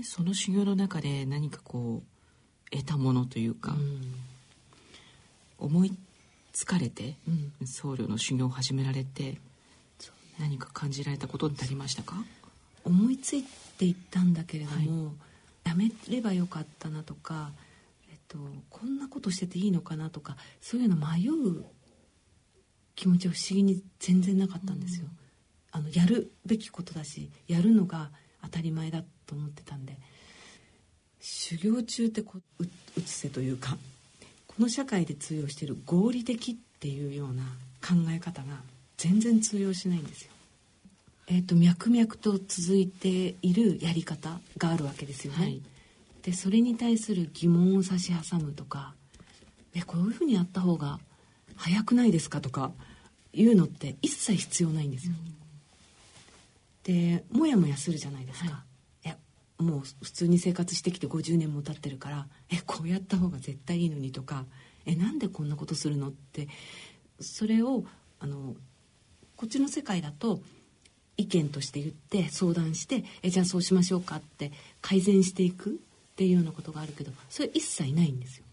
でその修行の中で何かこう得たものというか、うん、思いつかれて、うん、僧侶の修行を始められて何か感じられたことってありましたか？思いついていったんだけれども、はい、やめればよかったなとか、えっと、こんなことしてていいのかなとかそういうの迷う気持ちは不思議に全然なかったんですよ。うん、あのやるべきことだしやるのが当たり前だと思ってたんで修行中ってこううつせというかこの社会で通用している合理的っていうような考え方が全然通用しないんですよ。えーと、脈々と続いているやり方があるわけですよね。はい、でそれに対する疑問を差し挟むとか「えこういうふうにやった方が早くないですか?」とかいうのって一切必要ないんですよ。うん、でモヤモヤするじゃないですか。はい、もう普通に生活してきて50年も経ってるから「えこうやった方が絶対いいのに」とか「えなんでこんなことするの?」ってそれをあのこっちの世界だと「意見として言って相談してえじゃあそうしましょうかって改善していくっていうようなことがあるけどそれ一切ないんですよ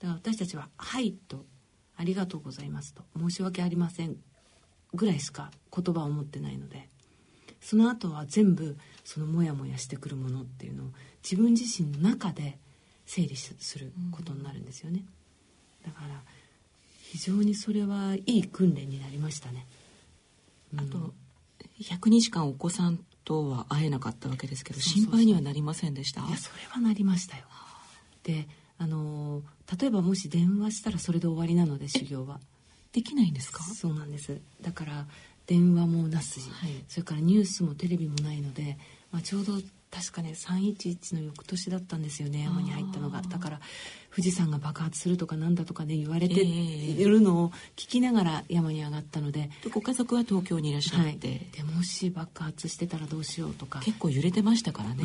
だから私たちは「はい」と「ありがとうございます」と「申し訳ありません」ぐらいしか言葉を持ってないのでその後は全部そのモヤモヤしてくるものっていうのを自分自身の中で整理することになるんですよね、だから非常にそれはいい訓練になりましたね、あと100日間お子さんとは会えなかったわけですけど心配にはなりませんでした？いやそれはなりましたよ。であの例えばもし電話したらそれで終わりなので修行は。できないんですか？そうなんです。だから電話もなし、はい、それからニュースもテレビもないので、まあ、ちょうど確かね311の翌年だったんですよね山に入ったのが。だから富士山が爆発するとかなんだとかね言われているのを聞きながら山に上がったので。でご家族は東京にいらっしゃって、はい、でもし爆発してたらどうしようとか。結構揺れてましたからね、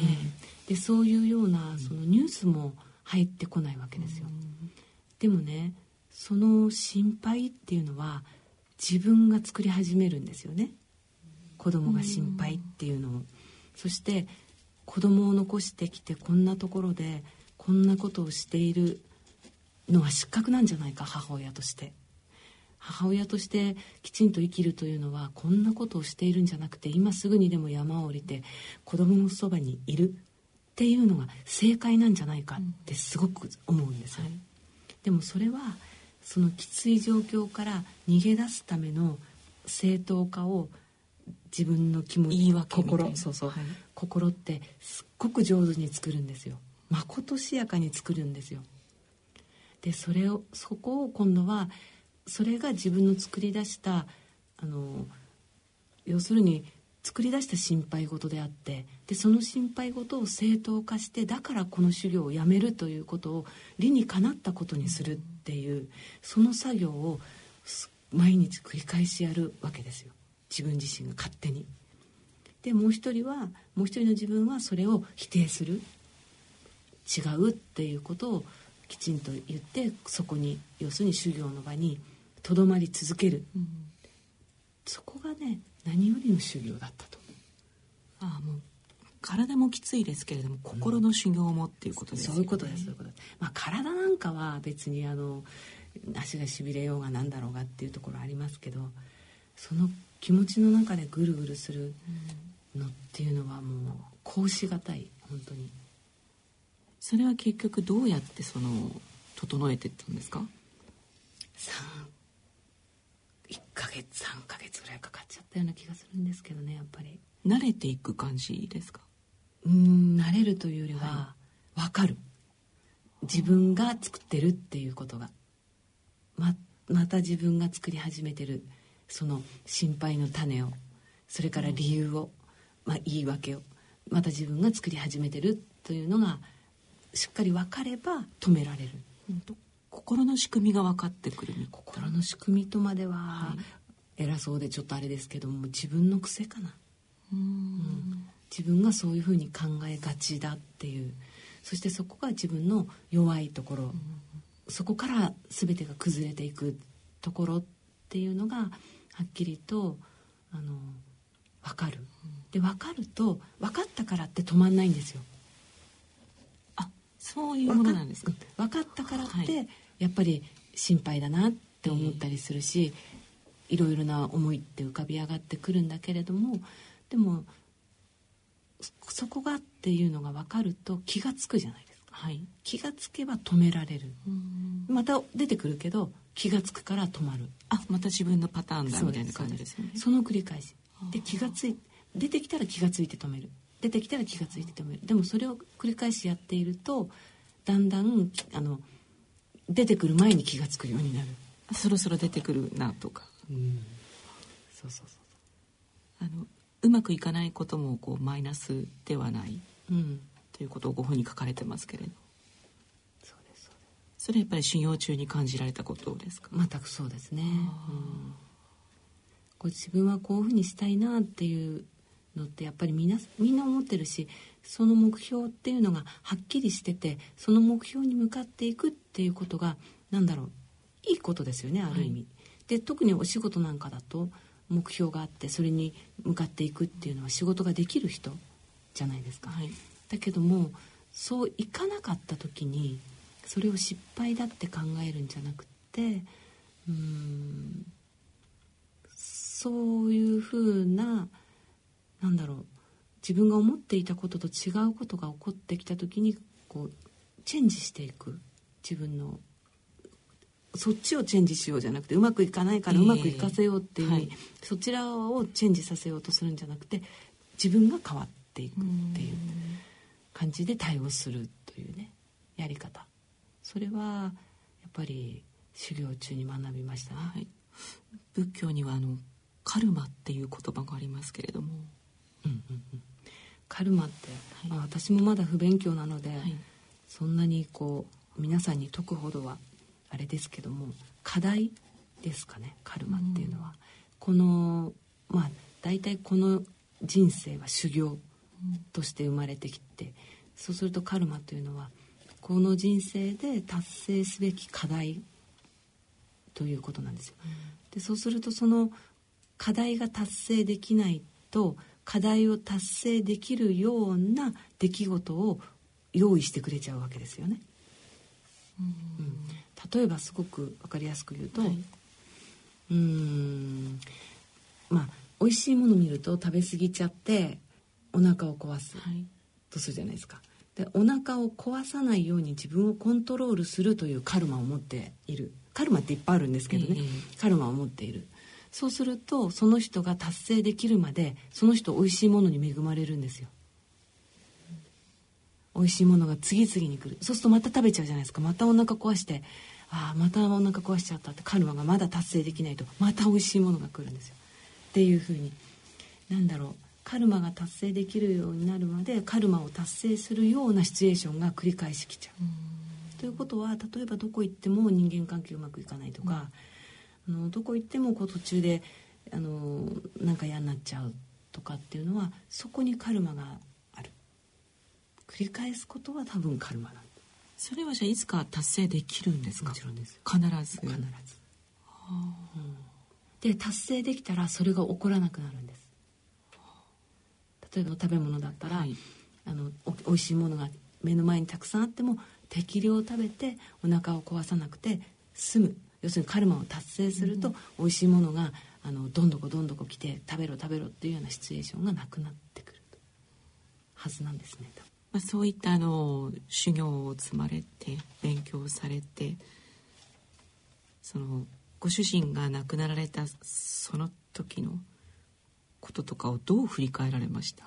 うん、でそういうようなそのニュースも入ってこないわけですよ、でもねその心配っていうのは自分が作り始めるんですよね。子供が心配っていうのを、そして子供を残してきてこんなところでこんなことをしているのは失格なんじゃないか母親として。母親としてきちんと生きるというのはこんなことをしているんじゃなくて今すぐにでも山を降りて子供のそばにいるっていうのが正解なんじゃないかってすごく思うんですよ、はい、でもそれはそのきつい状況から逃げ出すための正当化を自分の気持ち心そうそう、はい、心ってすっごく上手に作るんですよ。まことしやかに作るんですよ。でそれをそこを今度はそれが自分の作り出したあの要するに作り出した心配事であってでその心配事を正当化してだからこの修行をやめるということを理にかなったことにするっていうその作業を毎日繰り返しやるわけですよ。自分自身が勝手に。でもう一人はもう一人の自分はそれを否定する。違うっていうことをきちんと言ってそこに要するに修行の場にとどまり続ける、うん、そこがね何よりの修行だったと。ああもう体もきついですけれども心の修行もっていうことですね、うん、そういうことですそういうことです、まあ、体なんかは別にあの足がしびれようがなんだろうがっていうところありますけどその気持ちの中でぐるぐるするのっていうのはもうこうしがたい本当に。それは結局どうやってその整えていったんですか？1ヶ月3ヶ月ぐらいかかっちゃったような気がするんですけどねやっぱり。慣れていく感じですか？うん慣れるというよりは分かる、自分が作ってるっていうことが。ままた自分が作り始めてる。その心配の種を。それから理由を、まあ、言い訳を。また自分が作り始めてるというのがしっかり分かれば止められる、心の仕組みが分かってくる心の仕組みとまでは、偉そうでちょっとあれですけども自分の癖かな。うん、自分がそういうふうに考えがちだっていうそしてそこが自分の弱いところ、そこから全てが崩れていくところっていうのがはっきりとあの分かる。で分かると分かったからって止まんないんですよ。そういうものなんですか分かったからって、はい、やっぱり心配だなって思ったりするし、えー、いろいろな思いって浮かび上がってくるんだけれどもでもそこがっていうのが分かると気が付くじゃないですか、はい、気が付けば止められる。また出てくるけど気が付くから止まる。あまた自分のパターンだみたいな感じですよね。その繰り返し。で気がつい出てきたら気が付いて止める。出てきたら気が付いて止める。でもそれを繰り返しやっているとだんだんあの出てくる前に気が付くようになる。そろそろ出てくるなとか、うん、そうそうそう。あのうまくいかないこともこうマイナスではない、うん、ということをご本に書かれてますけれど。そうですそれやっぱり修行中に感じられたことですか？全くそうですね、うん、こう自分はこういうふうにしたいなっていうのってやっぱりみんなみんな思ってるしその目標っていうのがはっきりしててその目標に向かっていくっていうことが何だろういいことですよねある意味。はい、で特にお仕事なんかだと目標があってそれに向かっていくっていうのは仕事ができる人じゃないですか。はい、だけどもそういかなかった時にそれを失敗だって考えるんじゃなくてうんそういうふうななんだろう自分が思っていたことと違うことが起こってきた時にこうチェンジしていく自分のそっちをチェンジしようじゃなくてうまくいかないからうまくいかせようっていう、えーはい、そちらをチェンジさせようとするんじゃなくて自分が変わっていくっていう感じで対応するというねやり方。それはやっぱり修行中に学びました？ね、はい、仏教にはあのカルマっていう言葉がありますけれども、うんうんうん、カルマって、はい、まあ、私もまだ不勉強なので、はい、そんなにこう皆さんに解くほどはあれですけども課題ですかねカルマっていうのは、うん、このまあ大体この人生は修行として生まれてきてそうするとカルマというのはこの人生で達成すべき課題ということなんですよ。でそうするとその課題が達成できないと課題を達成できるような出来事を用意してくれちゃうわけですよね。うん、例えばすごく分かりやすく言うと、はい、うんまあ美味しいもの見ると食べ過ぎちゃってお腹を壊すとするじゃないですか。でお腹を壊さないように自分をコントロールするというカルマを持っている。カルマっていっぱいあるんですけどね、えー、カルマを持っている。そうするとその人が達成できるまでその人美味しいものに恵まれるんですよ。美味しいものが次々に来る。そうするとまた食べちゃうじゃないですか。またお腹壊してああまたお腹壊しちゃったってカルマがまだ達成できないとまた美味しいものが来るんですよ。っていうふうになんだろうカルマが達成できるようになるまでカルマを達成するようなシチュエーションが繰り返しきちゃう。ということは例えばどこ行っても人間関係うまくいかないとか、あのどこ行ってもこう途中であのなんか嫌になっちゃうとかっていうのはそこにカルマがある。繰り返すことは多分カルマなんそれはじゃあいつか達成できるんですか？もちろんです。必ず。必ず、で達成できたらそれが起こらなくなるんです。例えば食べ物だったら、はい、あのおおいしいものが目の前にたくさんあっても適量食べてお腹を壊さなくて済む。要するにカルマを達成すると、美味しいものがあのどんどこどんどこ来て食べろ食べろっていうようなシチュエーションがなくなってくるはずなんですね。まあ、そういったあの修行を積まれて勉強されてそのご主人が亡くなられたその時のこととかをどう振り返られました？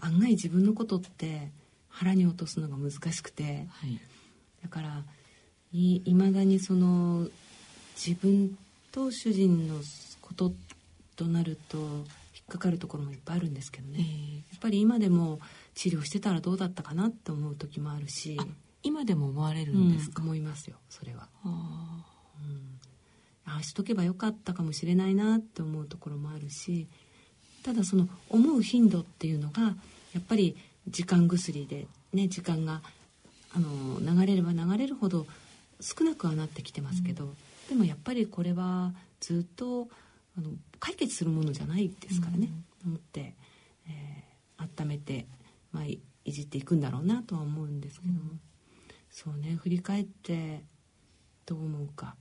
案外自分のことって腹に落とすのが難しくて、はい、だからいまだにその自分と主人のこととなると引っかかるところもいっぱいあるんですけどね、えー、やっぱり今でも治療してたらどうだったかなって思う時もあるし。今でも思われるんですか、うん、思いますよそれは。あ、うん、ああしとけばよかったかもしれないなって思うところもあるし。ただその思う頻度っていうのがやっぱり時間薬でね時間があの流れれば流れるほど少なくはなってきてますけど、うん、でもやっぱりこれはずっとあの解決するものじゃないですからね、うん、思って、えー、温めて、まあ、いじっていくんだろうなとは思うんですけども、うん、そうね振り返ってどう思うか、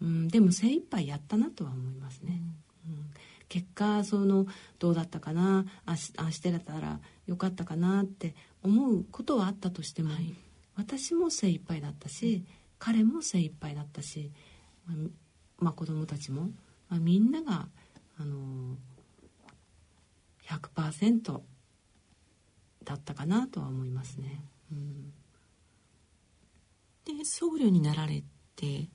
うん、でも精一杯やったなとは思いますね。うん、うん、結果そのどうだったかな。あしあしてたらよかったかなって思うことはあったとしても、はい、私も精一杯だったし、彼も精一杯だったし、まあ、まあ、子供たちも、まあ、みんなが、あのー、100%だったかなとは思いますね。うん、で僧侶になられて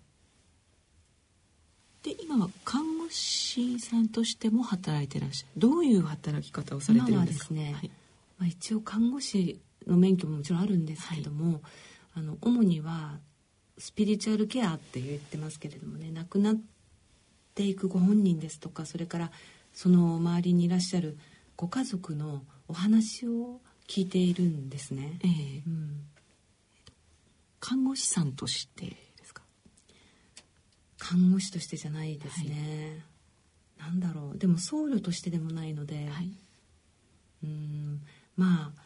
で今は看護師さんとしても働いてらっしゃる。どういう働き方をされてるんですか？ですね、はい、まあ、一応看護師の免許ももちろんあるんですけども、はい、あの主にはスピリチュアルケアって言ってますけれどもね亡くなっていくご本人ですとかそれからその周りにいらっしゃるご家族のお話を聞いているんですね。えーうん、看護師さんとしてですか？看護師としてじゃないですね。はい、なんだろう。でも僧侶としてでもないので、はい、うん。まあ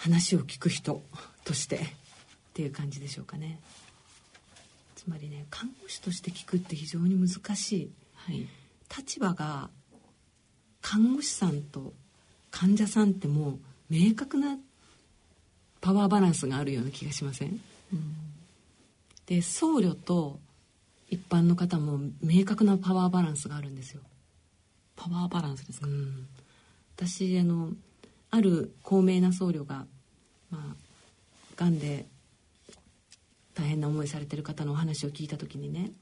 話を聞く人として っていう感じでしょうかね。つまりね看護師として聞くって非常に難しい、はい、立場が看護師さんと患者さんってもう明確なパワーバランスがあるような気がしません、うん、で僧侶と一般の方も明確なパワーバランスがあるんですよ。パワーバランスですか、うん、私あのある高名な僧侶がまあがんで大変な思いされてる方のお話を聞いた時にね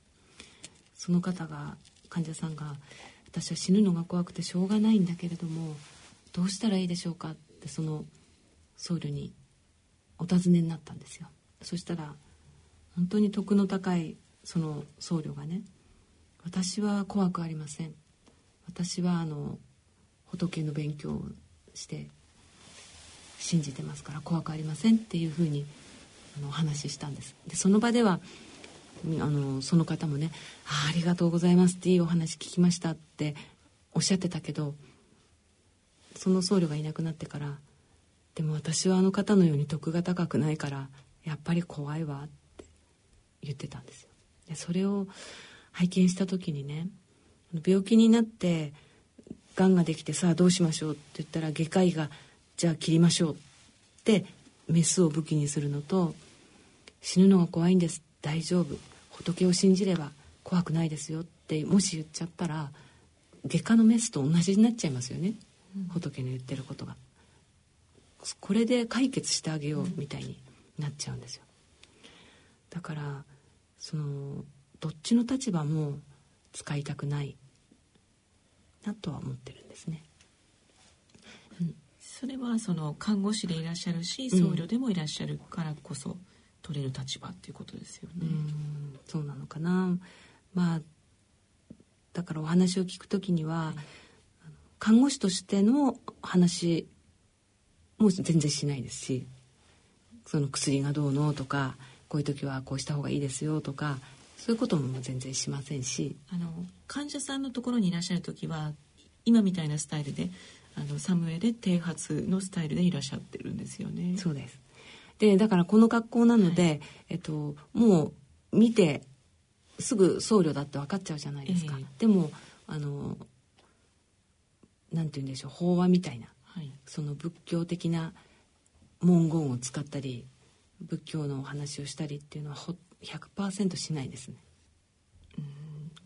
その方が患者さんが「私は死ぬのが怖くてしょうがないんだけれどもどうしたらいいでしょうか?」ってその僧侶にお尋ねになったんですよそしたら本当に徳の高いその僧侶がね「私は怖くありません」「私はあの仏の勉強をして信じてますから怖くありません」っていうふうにあのお話ししたんですでその場ではあのその方もねあ「ありがとうございます」っていいお話聞きましたっておっしゃってたけどその僧侶がいなくなってから「でも私はあの方のように徳が高くないからやっぱり怖いわ」って言ってたんですよ。でそれを拝見した時にね病気になってがんができてさあどうしましょうって言ったら外科医が「じゃあ切りましょう」ってメスを武器にするのと死ぬのが怖いんです大丈夫仏を信じれば怖くないですよってもし言っちゃったら外科のメスと同じになっちゃいますよね、うん、仏の言ってることが。これで解決してあげようみたいになっちゃうんですよ。だからそのどっちの立場も使いたくないなとは思ってるんですね、うん。それはその看護師でいらっしゃるし僧侶でもいらっしゃるからこそ取れる立場っていうことですよね。うそうなのかな。まあだからお話を聞くときには、はい、看護師としての話も全然しないですしその薬がどうのとかこういう時はこうした方がいいですよとかそういうことも全然しませんしあの患者さんのところにいらっしゃる時は今みたいなスタイルであのサムエで低発のスタイルでいらっしゃってるんですよね。そうですでだからこの学校なので、はい、えっと、もう見てすぐ僧侶だって分かっちゃうじゃないですか。えー、でもあのなんて言うんでしょう法話みたいな、はい、その仏教的な文言を使ったり仏教のお話をしたりっていうのは100%しないですね。うん。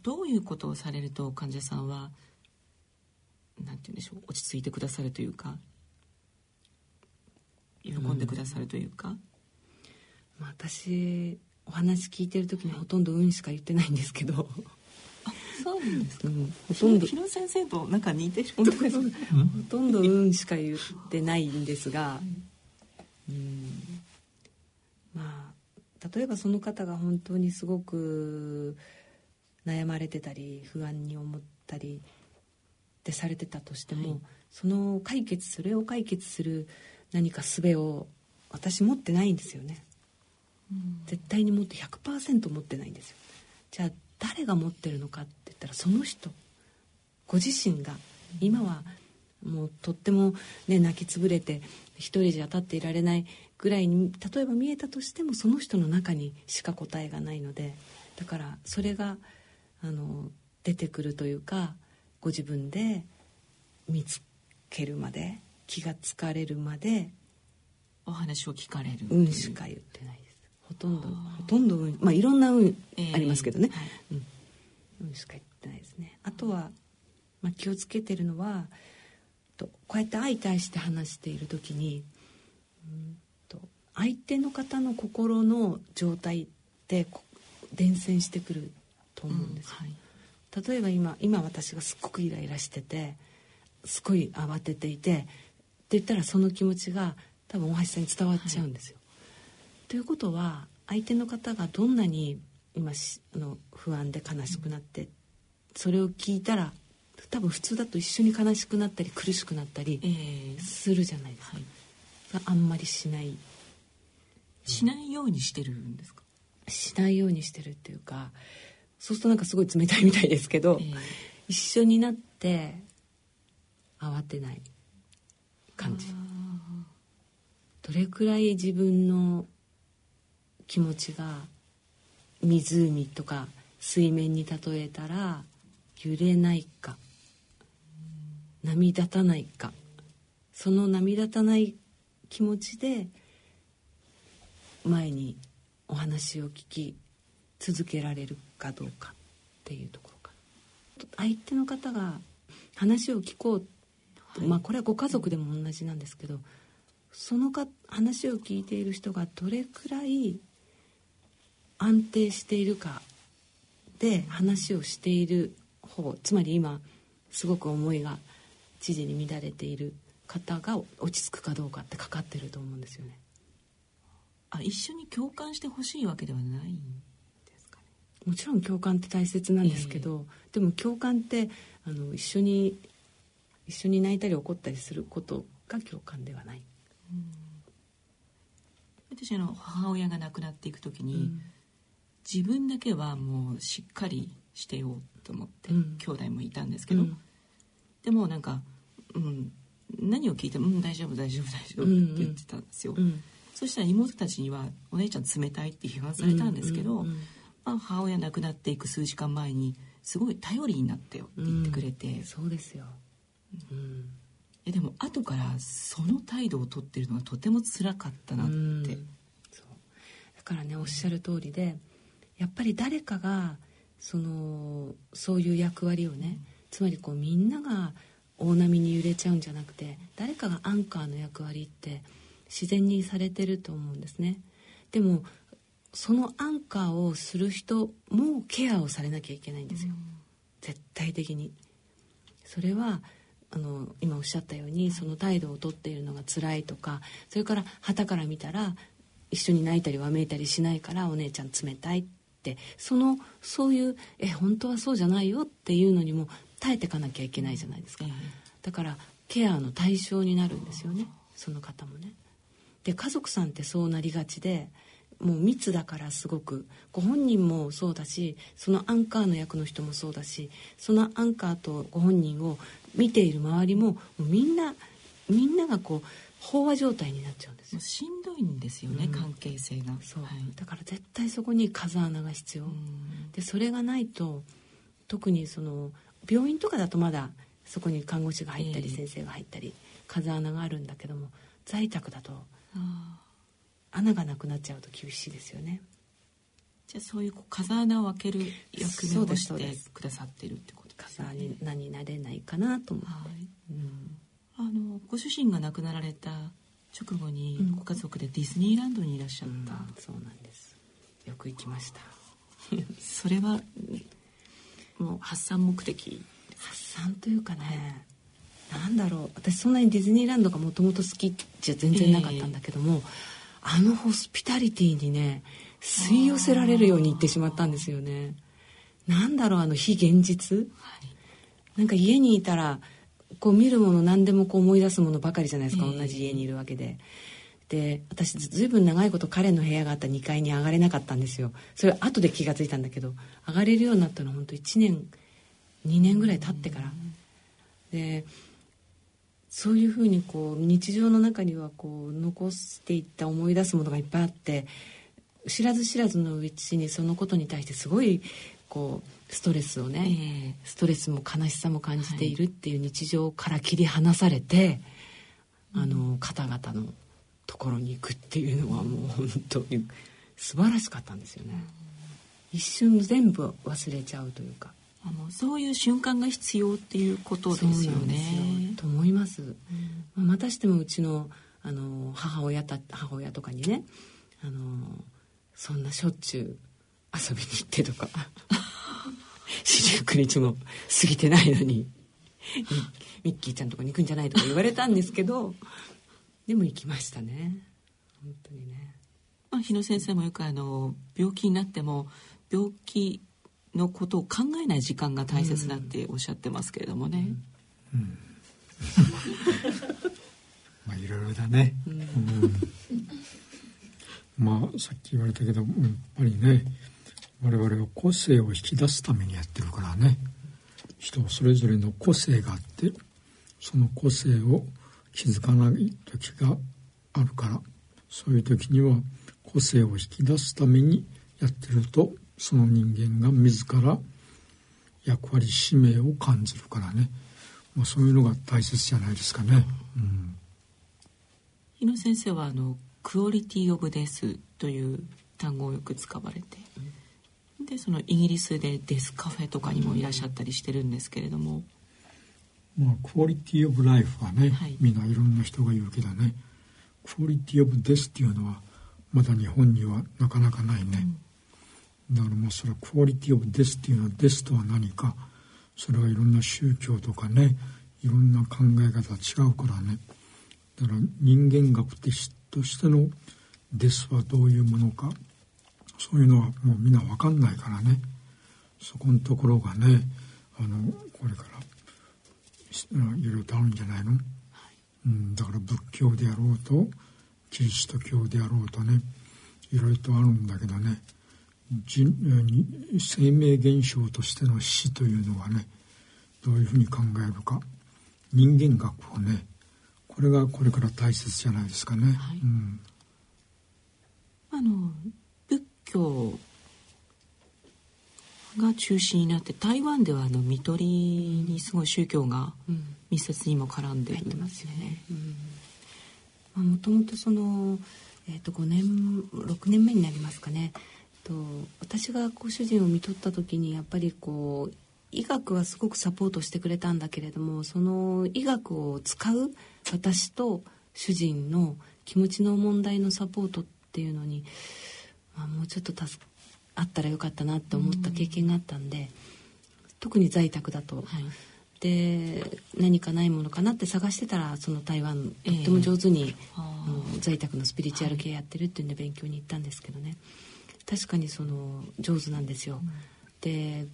どういうことをされると患者さんはなんて言うんでしょう落ち着いてくださるというか喜んでくださるというか、うん、まあ、私お話聞いてる時にほとんど「運」しか言ってないんですけど。あそうなんですか、うん、ほとんど。広先生となんか似てるほとんど「運」しか言ってないんですが、うん、まあ例えばその方が本当にすごく悩まれてたり不安に思ったりってされてたとしても、はい、その解決それを解決する何か術を私持ってないんですよね、うん、絶対に持って100%持ってないんですよ。じゃあ誰が持ってるのかって言ったらその人。ご自身が。今はもうとっても、ね、泣きつぶれて一人じゃ立っていられないぐらいに例えば見えたとしてもその人の中にしか答えがないので。だからそれがあの出てくるというかご自分で見つけるまで気がつかれるまでお話を聞かれる運しか言ってないですほとんどほとんど運まあいろんな運ありますけどね、えーはい、うん、運しか言ってないですね。あとは、まあ、気をつけてるのはとこうやって相対して話している時にうんと相手の方の心の状態って伝染してくると思うんですよ、うんはい。例えば今今私がすっごくイライラしててすごい慌てていてって言ったらその気持ちが多分大橋さんに伝わっちゃうんですよ。はい、ということは相手の方がどんなに今あの不安で悲しくなって、それを聞いたら多分普通だと一緒に悲しくなったり苦しくなったりするじゃないですか。えーはい、あんまりしない。しないようにしてるんですか？しないようにしてるっていうかそうするとなんかすごい冷たいみたいですけど、えー、一緒になって慌てない感じ。どれくらい自分の気持ちが湖とか水面に例えたら揺れないか波立たないかその波立たない気持ちで前にお話を聞き続けられるかどうかっていうところか相手の方が話を聞こう、はい、まあこれはご家族でも同じなんですけどそのか話を聞いている人がどれくらい安定しているかで話をしている方つまり今すごく思いが知事に乱れている方が落ち着くかどうかってかかってると思うんですよね。あ一緒に共感してほしいわけではないもちろん共感って大切なんですけど、えー、でも共感ってあの一緒に一緒に泣いたり怒ったりすることが共感ではない。私の母親が亡くなっていく時に、うん、自分だけはもうしっかりしてようと思って、うん、兄弟もいたんですけど、うん、でもなんか、うん、何を聞いても「うん、大丈夫大丈夫大丈夫」って言ってたんですよ、そしたら妹たちには「お姉ちゃん冷たい」って批判されたんですけど、まあ、母親亡くなっていく数時間前にすごい頼りになったよって言ってくれて、うん、そうですよ、うん、えでも後からその態度をとってるのがとても辛かったなって、うん、そう。だからねおっしゃる通りでやっぱり誰かがそのそういう役割をね、つまりこうみんなが大波に揺れちゃうんじゃなくて誰かがアンカーの役割って自然にされてると思うんですね。でもそのアンカーをする人もケアをされなきゃいけないんですよ、うん、絶対的に。それはあの今おっしゃったようにその態度をとっているのが辛いとかそれから旗から見たら一緒に泣いたりわめいたりしないからお姉ちゃん冷たいってそのそういうえ本当はそうじゃないよっていうのにも耐えていかなきゃいけないじゃないですか、だからケアの対象になるんですよね。その方もね。で家族さんってそうなりがちでもう密だからすごく。ご本人もそうだしそのアンカーの役の人もそうだしそのアンカーとご本人を見ている周りもみんなみんながこう飽和状態になっちゃうんですよ。しんどいんですよね、うん、関係性が。そう、はい、だから絶対そこに風穴が必要、でそれがないと特にその病院とかだとまだそこに看護師が入ったり、先生が入ったり風穴があるんだけども在宅だと穴がなくなっちゃうと厳しいですよね。じゃあそういう風穴を開ける役目をしてくださってるってことですね。風穴になれないかなと思って、はい。うん、あのご主人が亡くなられた直後にご家族でディズニーランドにいらっしゃった、うん、そうなんです。よく行きました。それはもう発散目的発散というかね、なんだろう。私そんなにディズニーランドがもともと好きじゃ全然なかったんだけども、えーあのホスピタリティにね吸い寄せられるように言ってしまったんですよね。なんだろうあの非現実、はい、なんか家にいたらこう見るもの何でもこう思い出すものばかりじゃないですか、同じ家にいるわけで。で私ずいぶん長いこと彼の部屋があった2階に上がれなかったんですよ。それ後で気が付いたんだけど上がれるようになったのは本当1年2年ぐらい経ってから。でそういうふうにこう日常の中にはこう残していった思い出すものがいっぱいあって知らず知らずのうちにそのことに対してすごいこうストレスをね、えー、ストレスも悲しさも感じているっていう日常から切り離されて、はい、あの方々のところに行くっていうのはもう本当に素晴らしかったんですよね。一瞬全部忘れちゃうというか。あのそういう瞬間が必要っていうことですよね。と思います。うん、またしてもうちのあの母親た母親とかにねあのそんなしょっちゅう遊びに行ってとか四十九日も過ぎてないのにミッキーちゃんとかに行くんじゃないとか言われたんですけどでも行きましたね本当にね。まあ、日野先生もよくあの病気になっても病気のことを考えない時間が大切だっておっしゃってますけれどもね。うん、うん、まあいろいろだね。うん、まあさっき言われたけどやっぱりね我々は個性を引き出すためにやってるからね。人それぞれの個性があってその個性を気づかない時があるから。そういう時には個性を引き出すためにやってるとその人間が自ら役割使命を感じるからね、まあ、そういうのが大切じゃないですかね。うん、日野先生はあのクオリティ・オブ・デスという単語をよく使われて、でそのイギリスでデスカフェとかにもいらっしゃったりしてるんですけれども。まあ、クオリティ・オブ・ライフはね、はい、みんないろんな人が言うけどね。クオリティ・オブ・デスっていうのはまだ日本にはなかなかないね、うん。だからもうそれはクオリティオブデスっていうのはデスとは何かそれはいろんな宗教とかねいろんな考え方違うからね。だから人間学としてのデスはどういうものかそういうのはもうみんな分かんないからね。そこのところがねあのこれからいろいろとあるんじゃないの、うん、だから仏教であろうとキリスト教であろうとねいろいろとあるんだけどね生命現象としての死というのはねどういうふうに考えるか。人間学をねこれがこれから大切じゃないですかね。はい。うん、あの仏教が中心になって台湾ではあの看取りにすごい宗教が密接にも絡んでるんですよね。もともとその、えー、と5年6年目になりますかね。と私がご主人を見とった時にやっぱりこう医学はすごくサポートしてくれたんだけれどもその医学を使う私と主人の気持ちの問題のサポートっていうのに、まあ、もうちょっと助あったらよかったなって思った経験があったんで、特に在宅だと。はい。で何かないものかなって探してたらその台湾とっても上手に、えー、在宅のスピリチュアル系やってるっていうんで勉強に行ったんですけどね、確かにその上手なんですよ。うん、で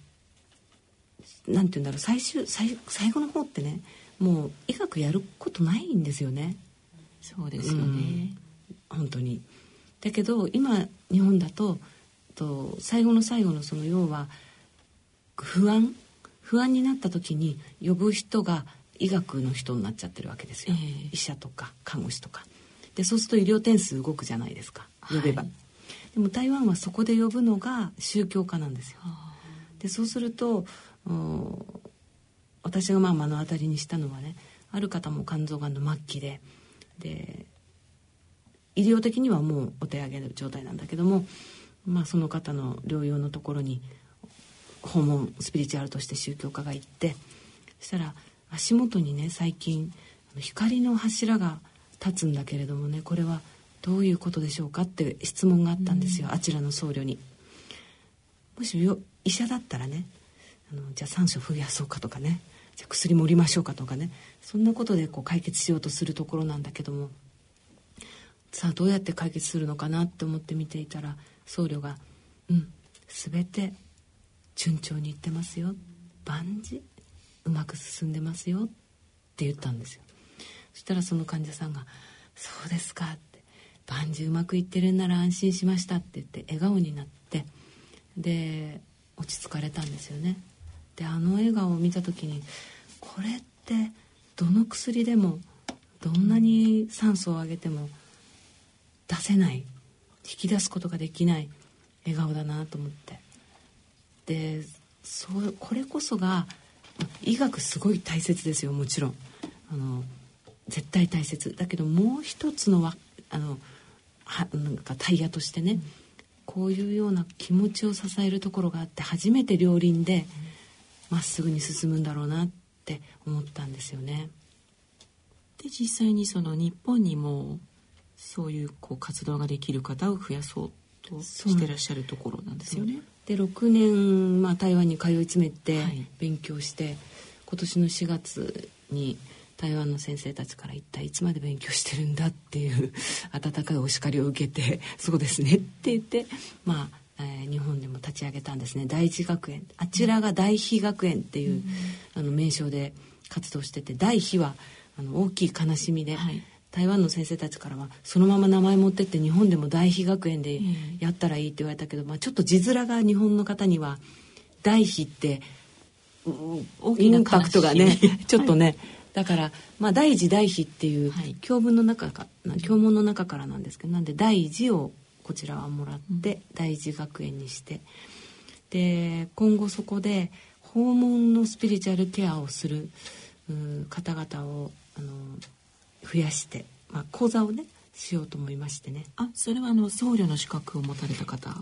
なんて言うんだろう最終最最後の方ってねもう医学やることないんですよね。そうですよね、うん、本当にだけど今日本だとと最後の最後のその要は不安？不安になった時に呼ぶ人が医学の人になっちゃってるわけですよ、えー、医者とか看護師とか。でそうすると医療点数動くじゃないですか。呼べば、はい、でも台湾はそこで呼ぶのが宗教家なんですよ。でそうすると私がまあ目の当たりにしたのはねある方も肝臓がんの末期でで医療的にはもうお手上げの状態なんだけども、まあ、その方の療養のところに訪問スピリチュアルとして宗教家が行ってそしたら足元にね最近光の柱が立つんだけれどもねこれはどういうことでしょうかって質問があったんですよ、あちらの僧侶に。もし医者だったらねあのじゃあ酸素増やそうかとかねじゃあ薬盛りましょうかとかねそんなことでこう解決しようとするところなんだけどもさあどうやって解決するのかなって思って見ていたら僧侶が「うん全て順調にいってますよ。万事うまく進んでますよ」って言ったんですよ。そしたらその患者さんが「そうですか」って万事うまくいってるんなら安心しましたって言って笑顔になってで落ち着かれたんですよね。であの笑顔を見た時にこれってどの薬でもどんなに酸素を上げても出せない。引き出すことができない。笑顔だなと思って。でそうこれこそが医学すごい大切ですよ。もちろん。あの絶対大切。だけどもう一つのあのはなんかタイヤとしてね、うん、こういうような気持ちを支えるところがあって初めて両輪でまっすぐに進むんだろうなって思ったんですよね。で実際にその日本にもそういうこう活動ができる方を増やそうとしてらっしゃるところなんですよね。で6年、まあ、台湾に通い詰めて勉強して、はい、今年の4月に台湾の先生たちから一体いつまで勉強してるんだっていう温かいお叱りを受けて「そうですね」って言ってまあ、えー、日本でも立ち上げたんですね。大寺学園。あちらが大悲学園っていう、うん、あの名称で活動してて大悲はあの大きい悲しみで、はい、台湾の先生たちからはそのまま名前持ってって日本でも大悲学園でやったらいいって言われたけど、まあ、ちょっと字面が日本の方には大悲ってインパクトがねちょっとね、はい、だからまあ大事大悲っていう教文の中か教文の中からなんですけどなんで大事をこちらはもらって大事学園にして。で今後そこで訪問のスピリチュアルケアをする方々をあの増やして、まあ、講座をねしようと思いましてね。あそれはあの僧侶の資格を持たれた方？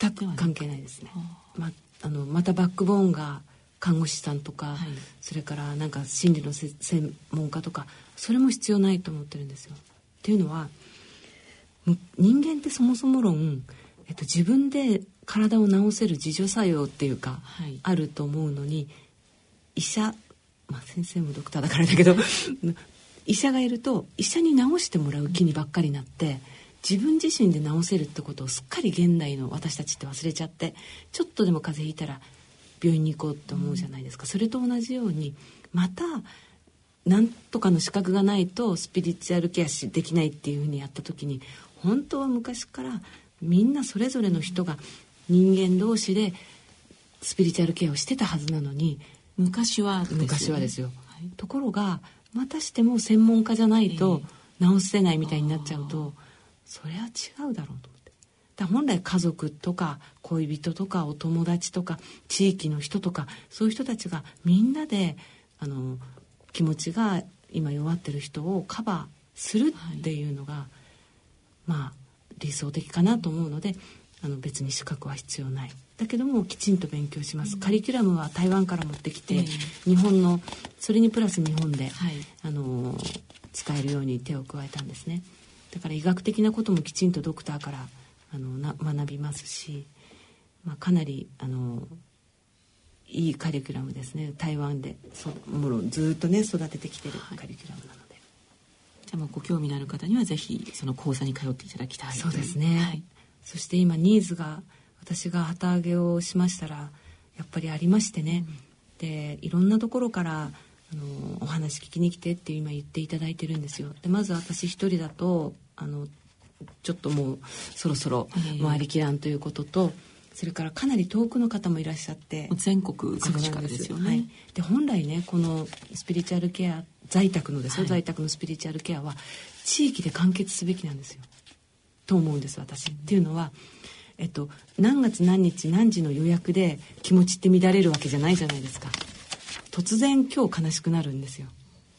全く関係ないですね。まあのまたバックボーンが看護師さんとか、はい、それからなんか心理の専門家とかそれも必要ないと思ってるんですよ。っていうのは人間ってそもそも論、えっと、自分で体を治せる自助作用っていうか、はい、あると思うのに医者まあ、先生もドクターだからだけど医者がいると医者に治してもらう気にばっかりなって自分自身で治せるってことをすっかり現代の私たちって忘れちゃってちょっとでも風邪ひいたら病院に行こうって思うじゃないですか、それと同じようにまた何とかの資格がないとスピリチュアルケアしできないっていうふうにやった時に本当は昔からみんなそれぞれの人が人間同士でスピリチュアルケアをしてたはずなのに昔は、ね、昔はですよ、はい、ところがまたしても専門家じゃないと治せないみたいになっちゃうと、それは違うだろうと思って。だ本来家族とか恋人とかお友達とか地域の人とかそういう人たちがみんなであの気持ちが今弱ってる人をカバーするっていうのが、はい、まあ理想的かなと思うのであの別に資格は必要ないだけどもきちんと勉強します、うん、カリキュラムは台湾から持ってきて、うん、日本のそれにプラス日本で、はい、あの使えるように手を加えたんですね。だから医学的なこともきちんとドクターからあのな学びますし、まあ、かなりあのいいカリキュラムですね。台湾でそもろずっとね育ててきてるカリキュラムなので、はい、じゃあまあご興味のある方にはぜひその講座に通っていただきたいそうですね、はい、そして今ニーズが私が旗揚げをしましたらやっぱりありましてね、うん、でいろんなところからあのお話聞きに来てって今言っていただいてるんですよ。でまず私一人だとあのちょっともうそろそろ回りきらんということと、それからかなり遠くの方もいらっしゃって全国各地からですよね。はい、で本来ねこのスピリチュアルケア在宅のですよ、はい、在宅のスピリチュアルケアは地域で完結すべきなんですよ。と思うんです私。っていうのはえっと、何月何日何時の予約で気持ちって乱れるわけじゃないじゃないですか。突然今日悲しくなるんですよ。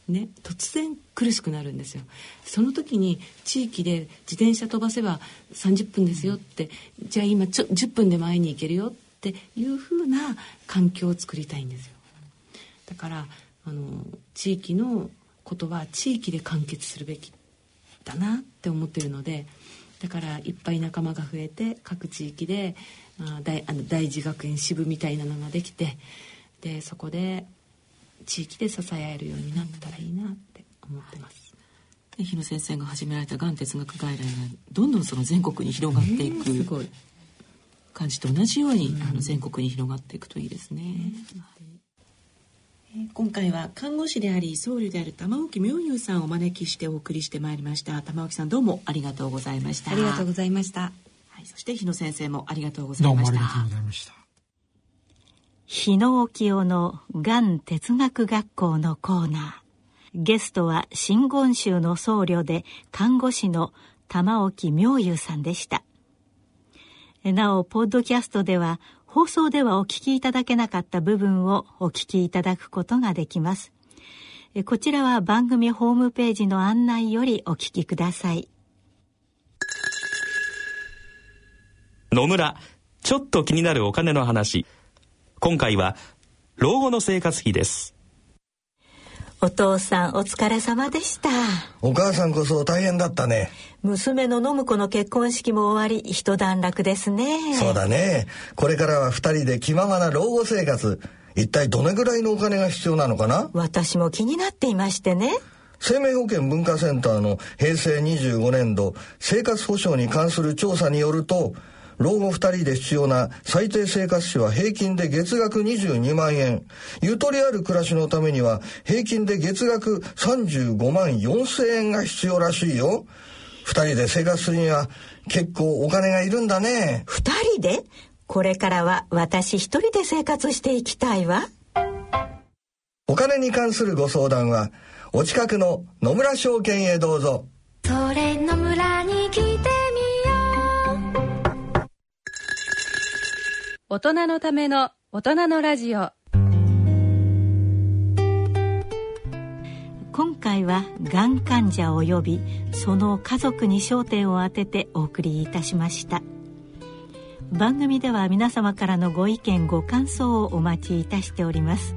ね、突然苦しくなるんですよ。その時に地域で自転車飛ばせば30分ですよって、うん、じゃあ今ちょ10分で前に行けるよっていう風な環境を作りたいんですよ。だからあの地域のことは地域で完結するべきだなって思ってるのでだからいっぱい仲間が増えて各地域であ大あの大寺学園支部みたいなのができてでそこで地域で支え合えるようになったらいいなって思ってます。で日野先生が始められたがん哲学外来がどんどんその全国に広がっていく、感じと同じように、うん、あの全国に広がっていくといいですね。うん今回は看護師であり僧侶である玉置明勇さんをお招きしてお送りしてまいりました。玉置さんどうもありがとうございました。ありがとうございました、はい、そして日野先生もありがとうございました。どうもありがとうございました。日野沖夫のがん哲学学校のコーナー。ゲストは真言宗の僧侶で看護師の玉置明勇さんでした。なおポッドキャストでは放送ではお聞きいただけなかった部分をお聞きいただくことができます。こちらは番組ホームページの案内よりお聞きください。野村ちょっと気になるお金の話。今回は老後の生活費です。お父さんお疲れ様でした。お母さんこそ大変だったね。娘の信子の結婚式も終わり一段落ですね。そうだね。これからは二人で気ままな老後生活。一体どれぐらいのお金が必要なのかな？私も気になっていましてね。生命保険文化センターの平成25年度生活保障に関する調査によると老後2人で必要な最低生活費は平均で月額22万円。ゆとりある暮らしのためには平均で月額35万4千円が必要らしいよ。2人で生活するには結構お金がいるんだね。2人で？これからは私一人で生活していきたいわ。お金に関するご相談はお近くの野村証券へどうぞ。それ野村に大人のための大人のラジオ。今回はがん患者及びその家族に焦点を当ててお送りいたしました。番組では皆様からのご意見ご感想をお待ちいたしております。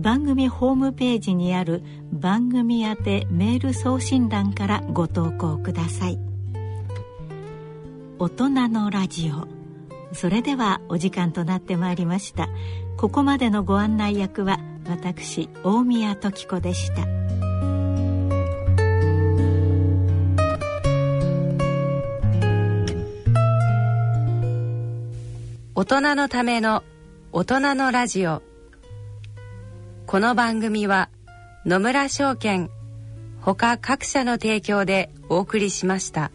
番組ホームページにある番組宛てメール送信欄からご投稿ください。大人のラジオ。それではお時間となってまいりました。ここまでのご案内役は私大宮時子でした。大人のための大人のラジオ。この番組は野村証券ほか各社の提供でお送りしました。